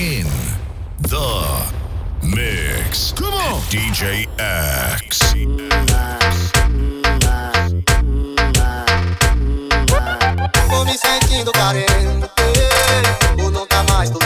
in the mix. Come on, DJ X. Tô me sentindo carente por nunca tá mais tô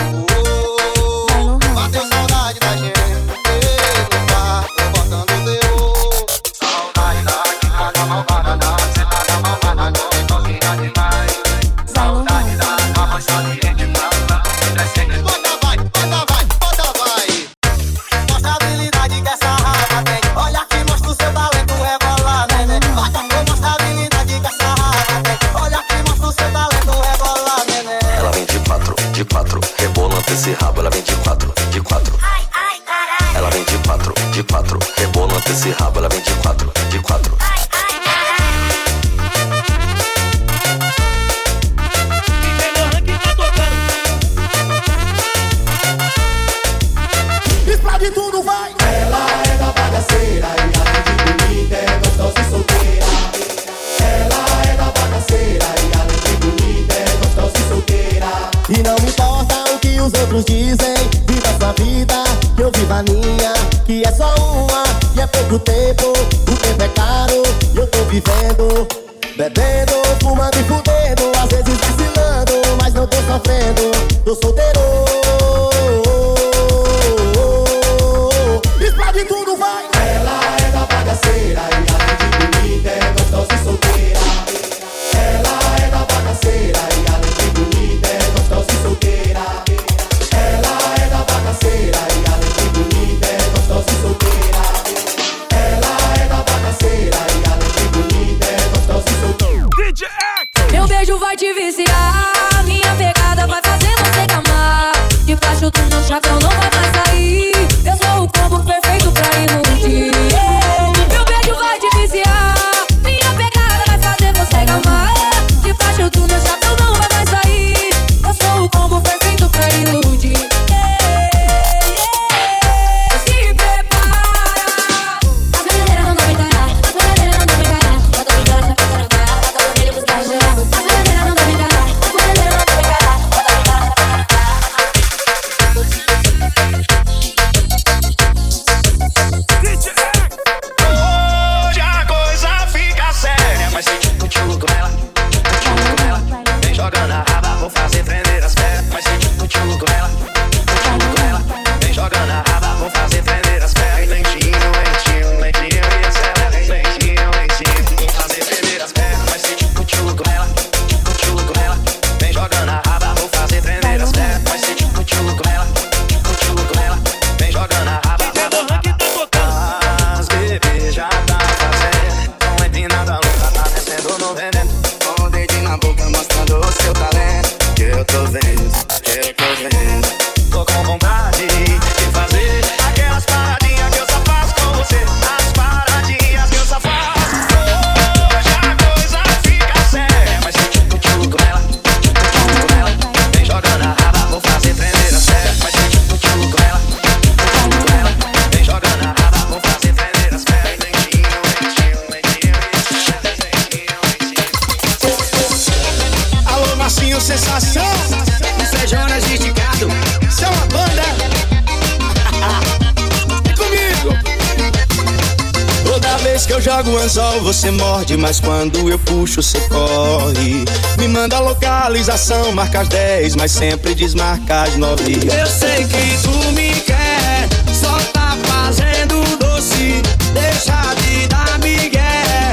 Mas quando eu puxo, cê corre. Me manda localização, marca as 10, mas sempre desmarca as 9. Eu sei que tu me quer, só tá fazendo doce. Deixa de dar migué.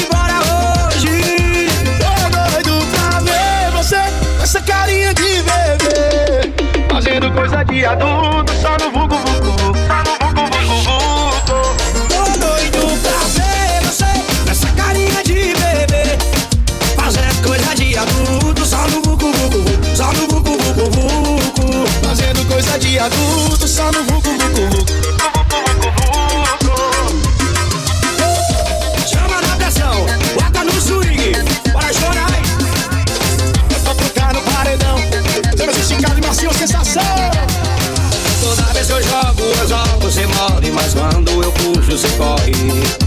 Embora hoje, tô doido pra ver você, essa carinha de bebê. Fazendo coisa de adulto, agudo, só no vucu vucu Chama na pressão, bota no swing, para chorar. É pra tocar no paredão, temos esticado e macio, sensação. Toda vez que eu jogo, eu jogo, você morre Mas quando eu puxo, você corre.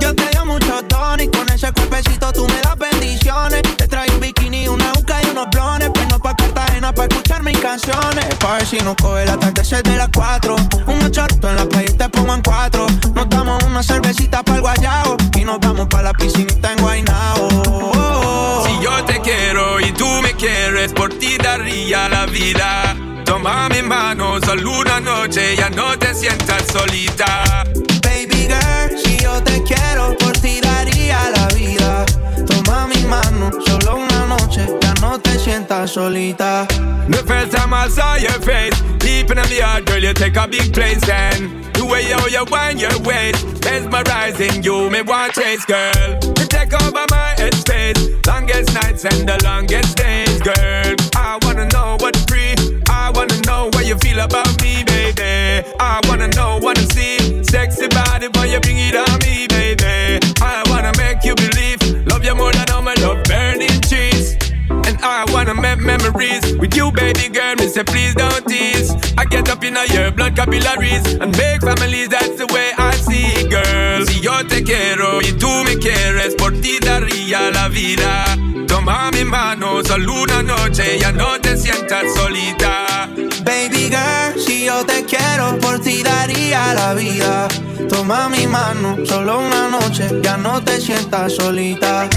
Yo te dio mucho tono y con ese cuerpecito tú me das bendiciones. Te traigo un bikini, una uca y unos blones. Pero pa' Cartagena pa' escuchar mis canciones. Pa' ver si no coge la tarde de las 4. Un ochorto en la playa te pongo en cuatro. Nos damos una cervecita para el guayao. Y nos vamos para la piscinita en Guaynao. Si yo te quiero y tú me quieres, por ti daría la vida. Toma mi mano, solo una noche, ya no te sientas solita. Mano, solo una noche, ya no te sientas solita. The first time I saw your face, deep in the heart, girl, you take a big place and the way you, you wind your waist, mesmerizing you, me want chase, girl. You take over my headspace, longest nights and the longest days, girl. I wanna know what free, I wanna know what you feel about me, baby. I wanna know, wanna see, sexy body, when you bring it on me, baby. Memories with you, baby girl. Me say, please don't tease. I get up in your blood capillaries and make families. That's the way I see it, girl. Si yo te quiero y tú me quieres, por ti daría la vida. Toma mi mano, solo una noche, ya no te sientas solita. Baby girl, si yo te quiero, por ti daría la vida. Toma mi mano, solo una noche, ya no te sientas solita.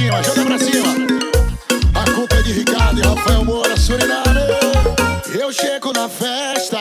Cima, joga pra cima. A culpa é de Ricardo e Rafael Moura, Suriname. Eu chego na festa,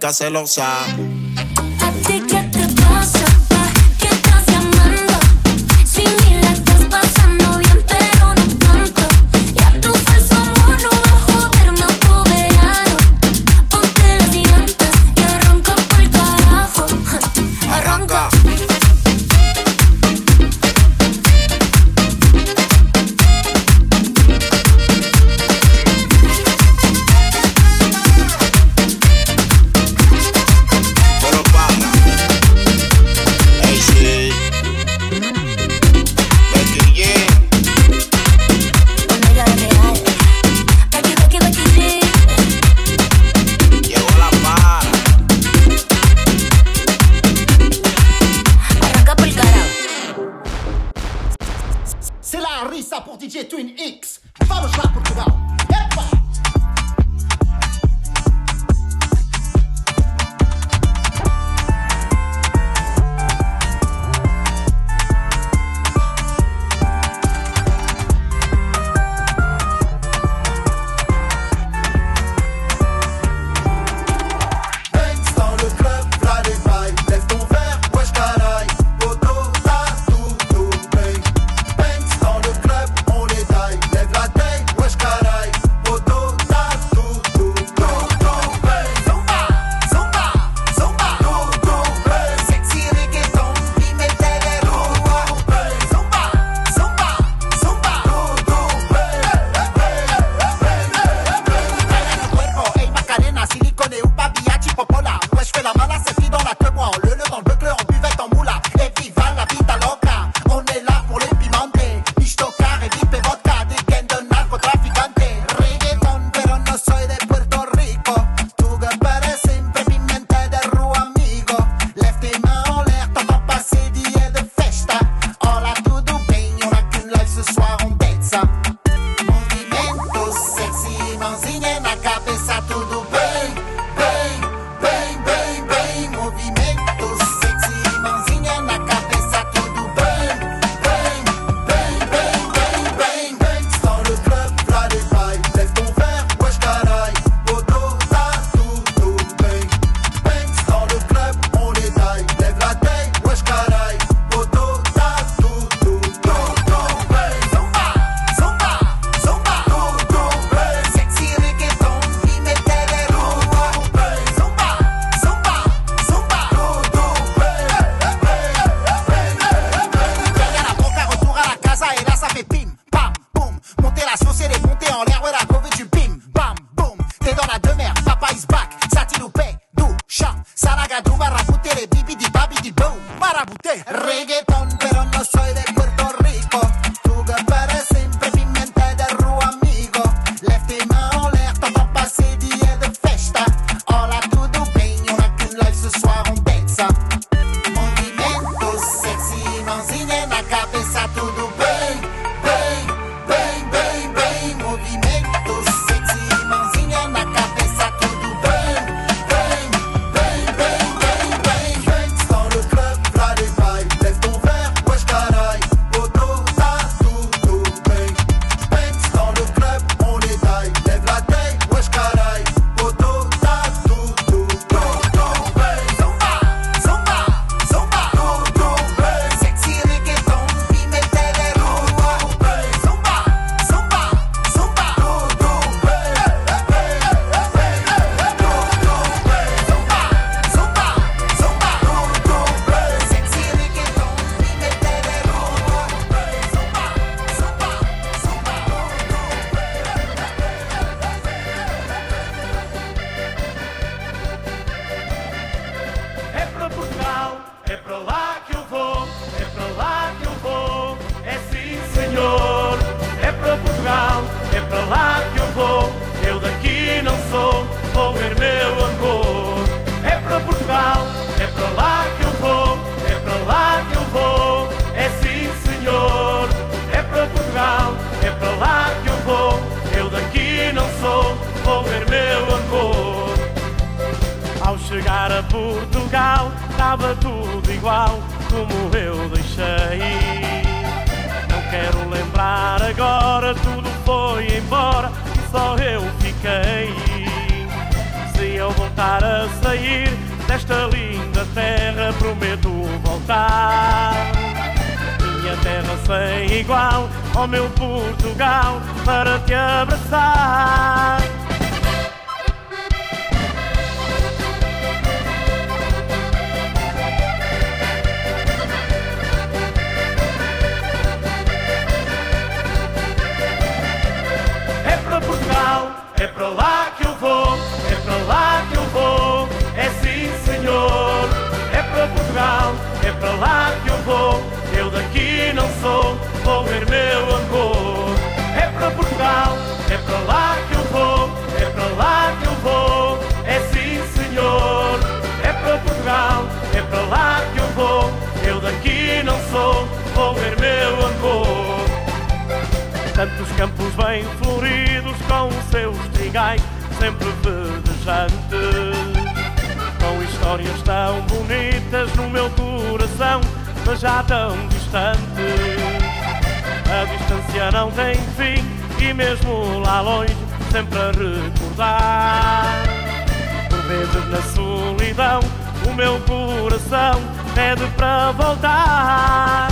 rica celosa. Para te abraçar. É para Portugal, é para lá que eu vou, é para lá que eu vou, é sim senhor. É para Portugal, é para lá que eu vou, eu daqui não sou, vou ver meu amor. Para Portugal, é para lá que eu vou, é para lá que eu vou, é sim senhor. É para Portugal, é para lá que eu vou, eu daqui não sou, vou ver meu amor. Tantos campos bem floridos com os seus trigais sempre verdejantes Com histórias tão bonitas no meu coração Mas já tão distantes A distância não tem fim E mesmo lá longe sempre a recordar. Por vezes na solidão O meu coração pede para voltar.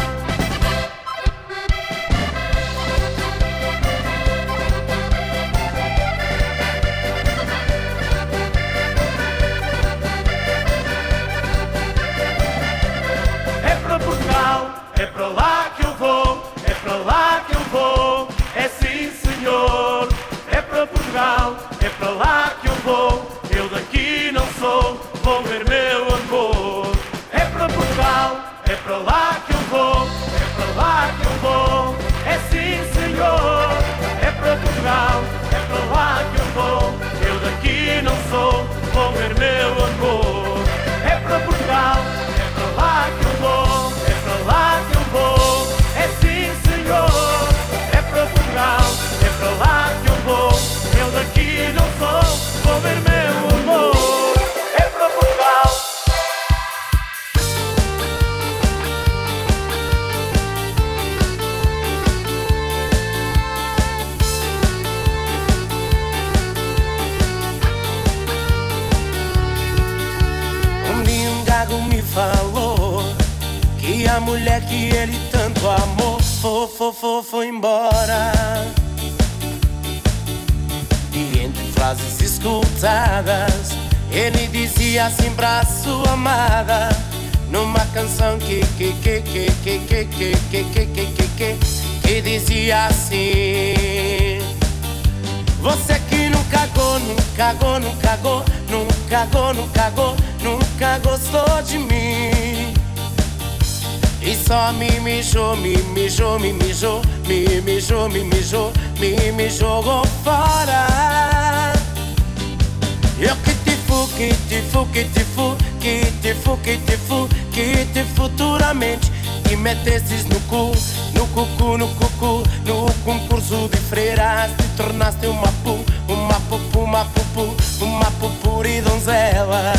É para Portugal, é para lá para lá que eu vou, eu daqui não sou, vou ver meu amor. É para Portugal, é para lá que eu vou, é para lá que eu vou, é sim senhor. É para Portugal, é para lá que eu vou, eu daqui não sou, vou ver meu amor. A mulher que ele tanto amou foi, foi, foi, foi embora. E entre frases escutadas, ele dizia assim pra sua amada. Numa canção que, que, que, que, que, que, que, que, que, que, que, que, que dizia assim. Você que nunca cagou, nunca cagou, nunca cagou, nunca cagou, nunca cagou, nunca gostou de mim. E só me mijou, me mijou, me mijou, me mijou, me mijou, me, me jogou fora. Eu que te fu, que te fu, que te fu, que te fu, que te fu, que te futuramente e metesses no cu, no cucu, no cucu, no concurso de freiras te tornaste uma pu, uma pupu, uma pupu, uma pupuri donzela.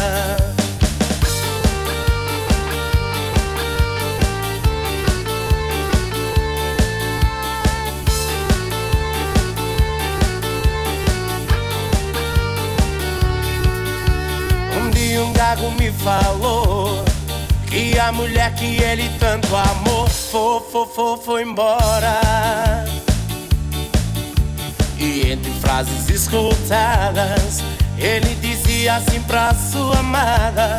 Um gago me falou que a mulher que ele tanto amou foi, foi, foi, foi embora. E entre frases escutadas, ele dizia assim pra sua amada.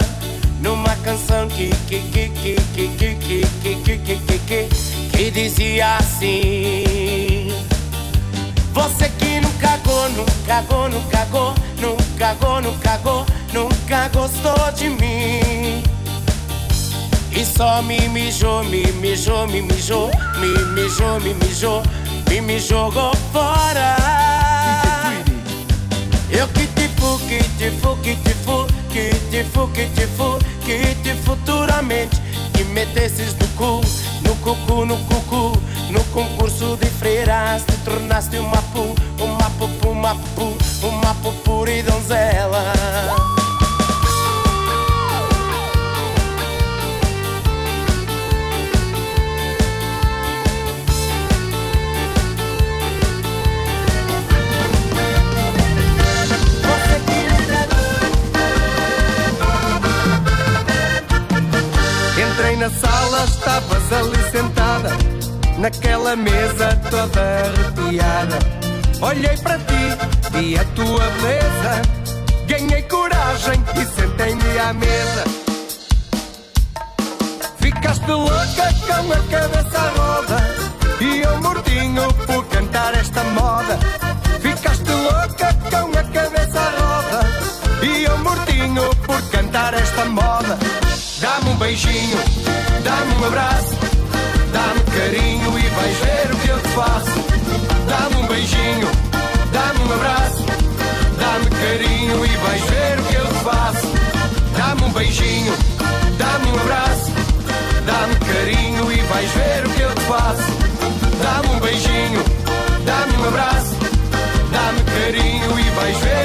Numa canção que que que que que que que que que que que que que dizia assim. Você que nunca cagou, nunca cagou, nunca cagou, nunca cagou, nunca cagou, nunca gostou de mim. E só me mijou, me mijou, me mijou, me mijou, me mijou, me me jogou fora. Eu que te fu, que te fu, que te fu, que te fu, que te fu, que te futuramente que metesses no cu, no cucu, no cucu, no concurso de freiras te tornaste uma pu, uma pupu, uma pu, uma pupura e donzela. Na sala, estavas ali sentada, naquela mesa toda arrepiada. Olhei para ti, vi a tua beleza, ganhei coragem e sentei-me à mesa. Ficaste louca com a cabeça à roda, e eu mortinho por cantar esta moda. Ficaste louca com a cabeça à roda, e eu mortinho por cantar esta moda. Dá-me um beijinho, dá-me um abraço, dá-me carinho e vais ver o que eu te faço. Dá-me um beijinho, dá-me um abraço, dá-me carinho e vais ver o que eu te faço. Dá-me um beijinho, dá-me um abraço, dá-me carinho e vais ver o que eu te faço. Dá-me um beijinho, dá-me um abraço, dá-me carinho e vais ver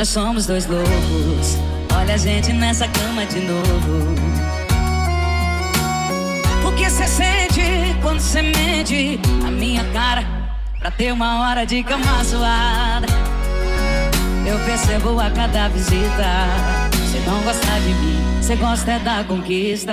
Nós somos dois loucos. Olha a gente nessa cama de novo. O que você sente quando você mente a minha cara? Pra ter uma hora de cama zoada. Eu percebo a cada visita. Você não gosta de mim, você gosta é da conquista.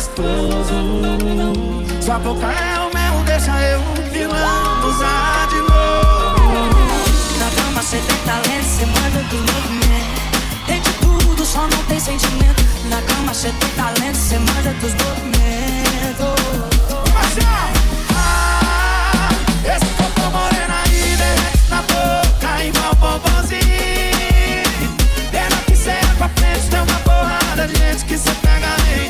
gostoso. Sua boca é o mel, deixa eu vilão usar de novo. Na cama cê tem talento, você manda do movimento. Tem de tudo, só não tem sentimento. Na cama cê tem talento, você manda dos movimentos. Ah, Marcial! É pra frente, tem uma porrada de gente que cê pega em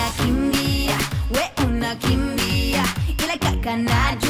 unakimbia, we unakimbia, ila kaka najua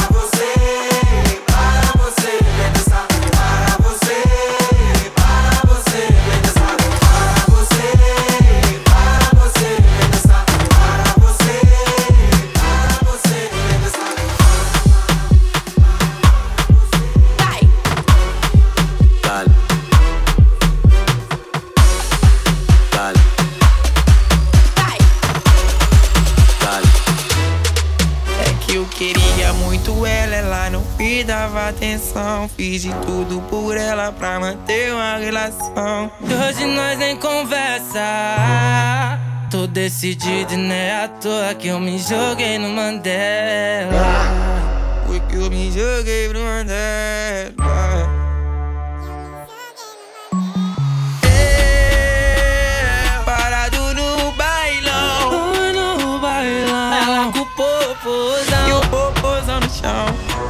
Queria muito ela, ela não me dava atenção. Fiz de tudo por ela pra manter uma relação. Hoje nós nem conversa. Tô decidido, né? À toa que eu me joguei no Mandela. Foi que eu me joguei pro Mandela. É, parado no baile, Ela culpou você.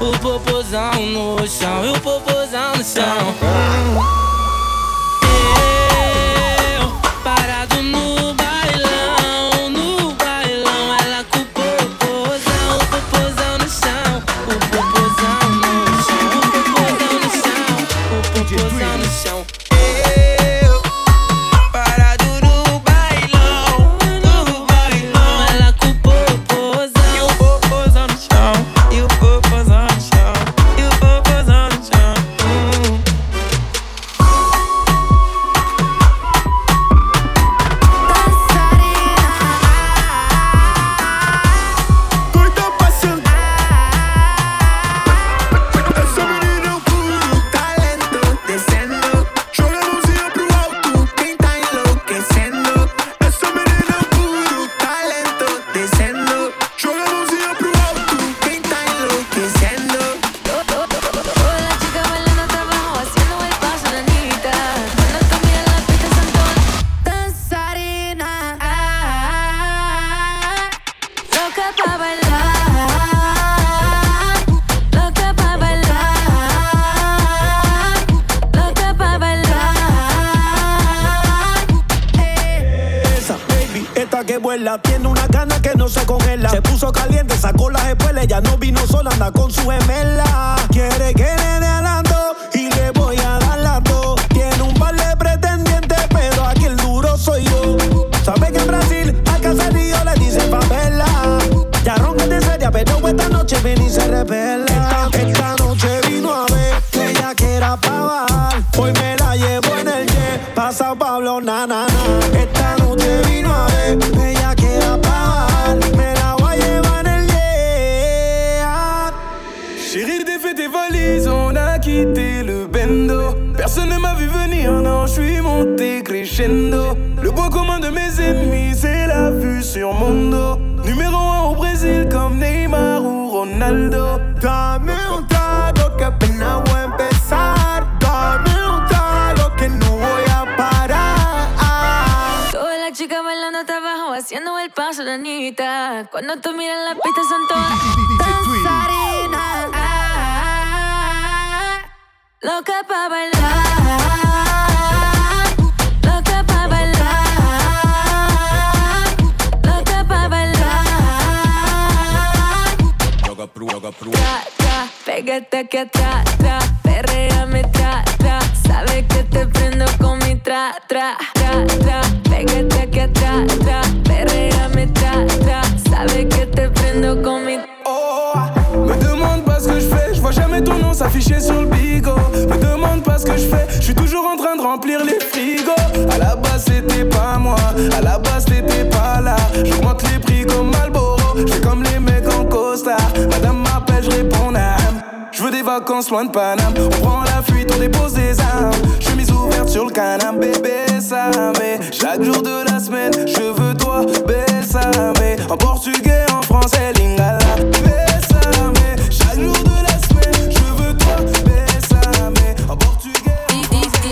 O popozão no chão, e o popozão no chão. Sur mon dos. Numéro 1 au Brésil, comme Neymar ou Ronaldo. Dame un trago que apenas voy a empezar. Dame un trago que no voy a parar. Todas las chicas bailando hasta abajo, haciendo el paso de Anita. Cuando tú miras la pista son todas danzarinas. Loca pa' bailar, Tra, tra, pégate aquí atrás, tra, perréame, tra, tra. Sabes que te prendo con mi tra, tra, tra, tra. Pégate aquí atrás, tra, perréame, tra, tra. Sabes que te prendo con mi Oh, me demande pas ce que je fais, je vois jamais ton nom s'afficher sur le bigot. Me demande pas ce que je fais, je suis toujours en train de remplir les frigos. À la base c'était pas moi, à la base t'étais pas là. J'augmente les prix comme Malboro, je comme les mecs en costard. Madame vacances loin de Paname. On prend la fuite, on dépose des armes. Chemise ouverte sur le canapé, bébé ça chaque jour de la semaine, je veux toi, bésame. En portugais, en français, lingala. Bésame. Chaque jour de la semaine, je veux toi, bésame. En portugais, en DJ.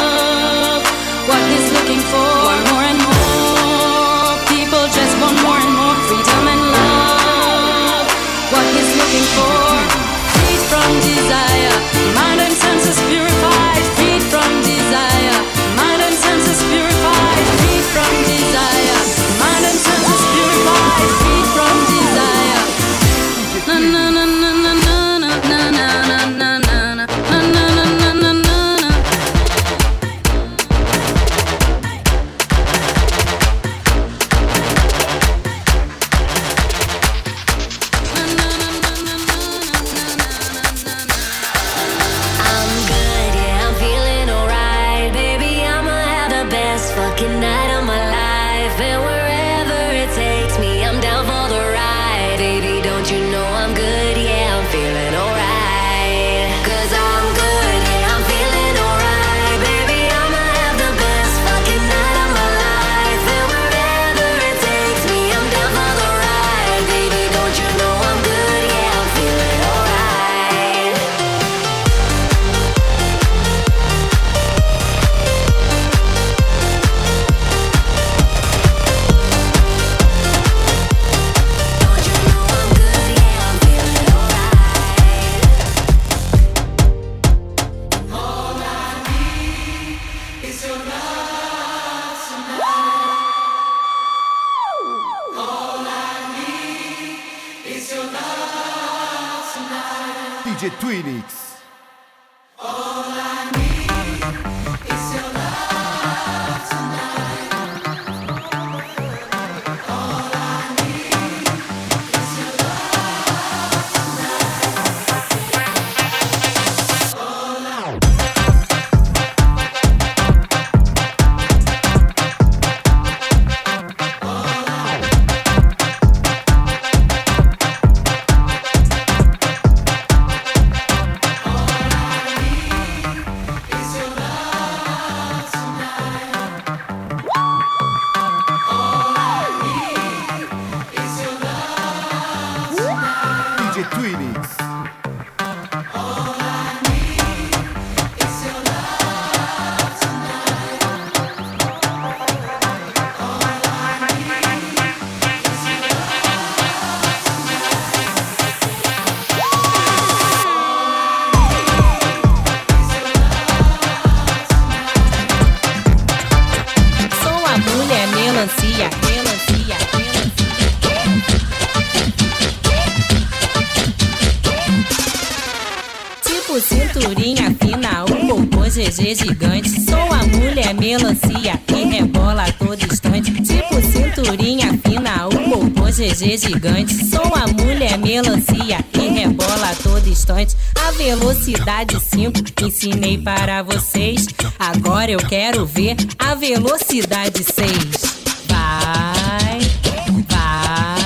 GG gigante. Sou a mulher melancia que rebola a todo instante. Tipo cinturinha fina, o popô GG gigante. Sou a mulher melancia que rebola a todo instante. A velocidade 5 ensinei para vocês. Agora eu quero ver a velocidade 6. Vai, vai.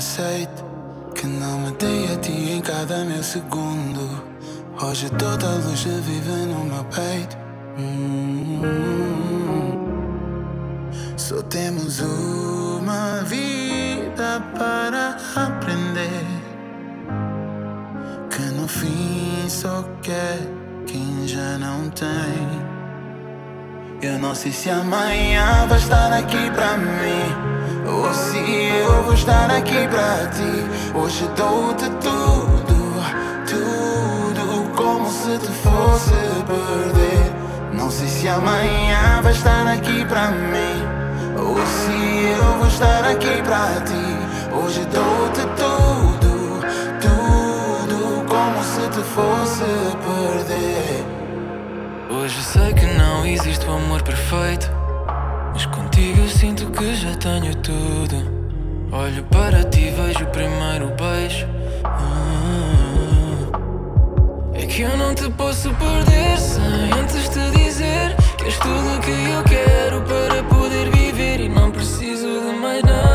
Aceito que não me dei a ti em cada meu segundo. Hoje toda a luz vive no meu peito. Hum. Só temos uma vida para aprender. Que no fim só quer quem já não tem. Eu não sei se amanhã vai estar aqui pra mim. Ou se eu vou estar aqui pra ti. Hoje dou-te tudo, tudo como se te fosse perder. Não sei se amanhã vai estar aqui pra mim. Ou se eu vou estar aqui pra ti. Hoje dou-te tudo, tudo como se te fosse perder. Hoje sei que não existe o amor perfeito. Contigo eu sinto que já tenho tudo. Olho para ti e vejo o primeiro beijo. Ah. É que eu não te posso perder sem antes te dizer que és tudo que eu quero para poder viver. E não preciso de mais nada,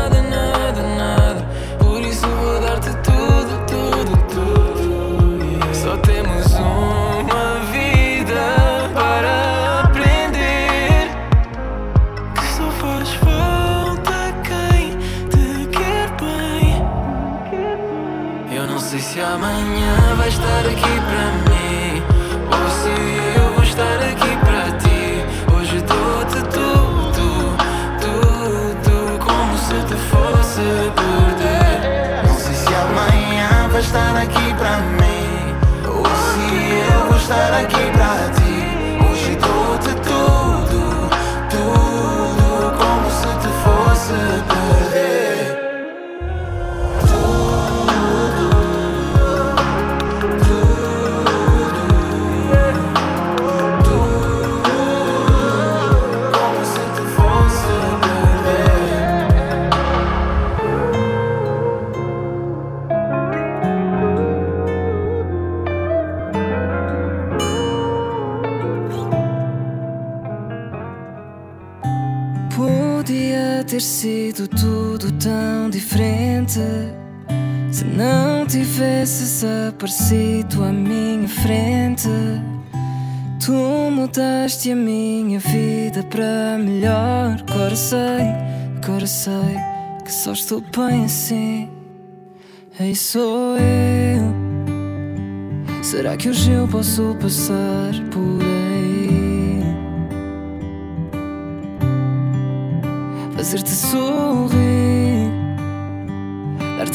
amanhã vai estar aqui para mim. Ou se eu vou estar aqui para ti. Hoje dou-te tudo, tudo. Como se te fosse perder. Não sei se amanhã vai estar aqui pra mim Ou se eu vou estar aqui pra ti se não tivesses aparecido à minha frente. Tu mudaste a minha vida para melhor. Agora sei, agora sei que só estou bem assim. Ei, sou eu. Será que hoje eu posso passar por aí? Fazer-te sorrir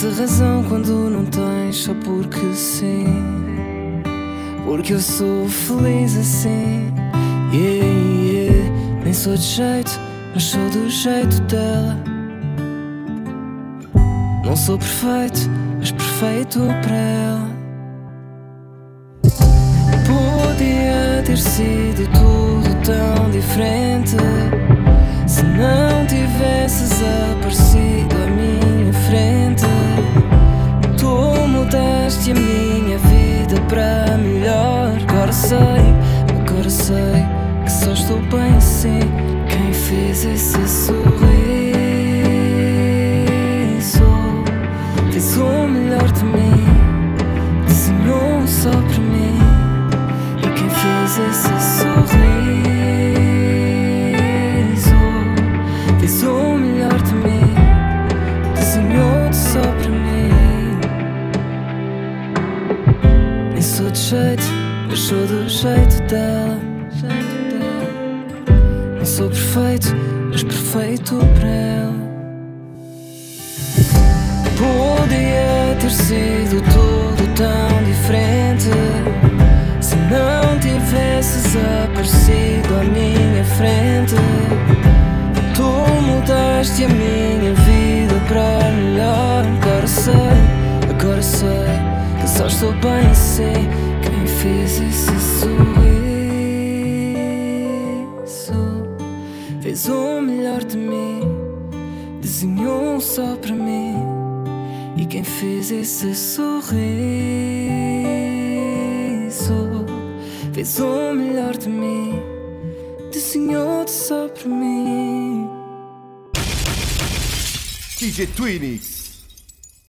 Dar-te razão quando não tens Só porque sim. Porque eu sou feliz assim. Yeah, yeah. Nem sou de jeito Mas sou do jeito dela. Não sou perfeito Mas perfeito para ela. Podia ter sido tudo tão diferente. Se não tivesses aparecido à minha frente, mudaste a minha vida para melhor. Agora sei, agora sei que só estou bem assim. Quem fez esse sorriso fez o melhor de mim, sou do jeito dela. Não sou perfeito, mas perfeito para ela. Podia ter sido tudo tão diferente se não tivesses aparecido à minha frente. Tu mudaste a minha vida para melhor. Agora sei, agora sei que só estou bem assim. Fez esse sorriso fez o melhor de mim, desenhou só para mim. E quem fez esse sorriso fez o melhor de mim, desenhou só para mim. DJ Twinix.